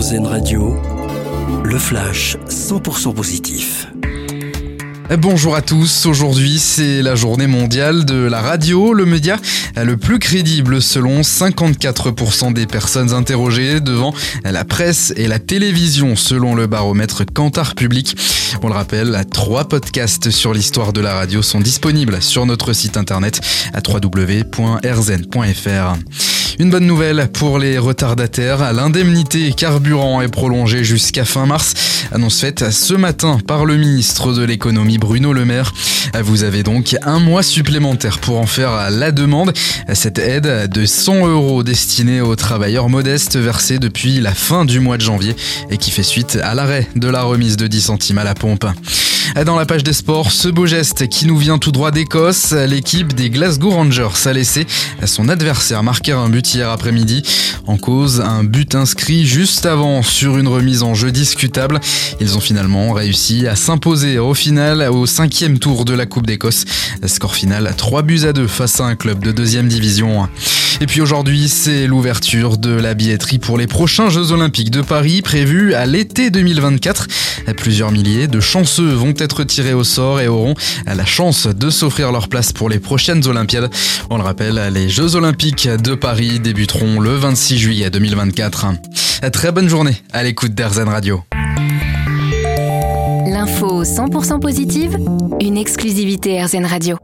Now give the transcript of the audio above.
RZN Radio, le flash 100% positif. Bonjour à tous, aujourd'hui c'est la journée mondiale de la radio, le média le plus crédible selon 54% des personnes interrogées devant la presse et la télévision selon le baromètre Cantar Public. On le rappelle, trois podcasts sur l'histoire de la radio sont disponibles sur notre site internet à www.rzn.fr. Une bonne nouvelle pour les retardataires, l'indemnité carburant est prolongée jusqu'à fin mars. Annonce faite ce matin par le ministre de l'économie Bruno Le Maire. Vous avez donc un mois supplémentaire pour en faire la demande. Cette aide de 100 euros destinée aux travailleurs modestes versée depuis la fin du mois de janvier et qui fait suite à l'arrêt de la remise de 10 centimes à la pompe. Dans la page des sports, ce beau geste qui nous vient tout droit d'Écosse, l'équipe des Glasgow Rangers a laissé son adversaire marquer un but hier après-midi. En cause, un but inscrit juste avant sur une remise en jeu discutable. Ils ont finalement réussi à s'imposer au final au cinquième tour de la Coupe d'Écosse. Score final 3 buts à 2 face à un club de deuxième division. Et puis aujourd'hui, c'est l'ouverture de la billetterie pour les prochains Jeux Olympiques de Paris prévus à l'été 2024. Plusieurs milliers de chanceux vont être tirés au sort et auront la chance de s'offrir leur place pour les prochaines Olympiades. On le rappelle, les Jeux Olympiques de Paris débuteront le 26 juillet 2024. Très bonne journée à l'écoute d'Airzen Radio. L'info 100% positive, une exclusivité RZN Radio.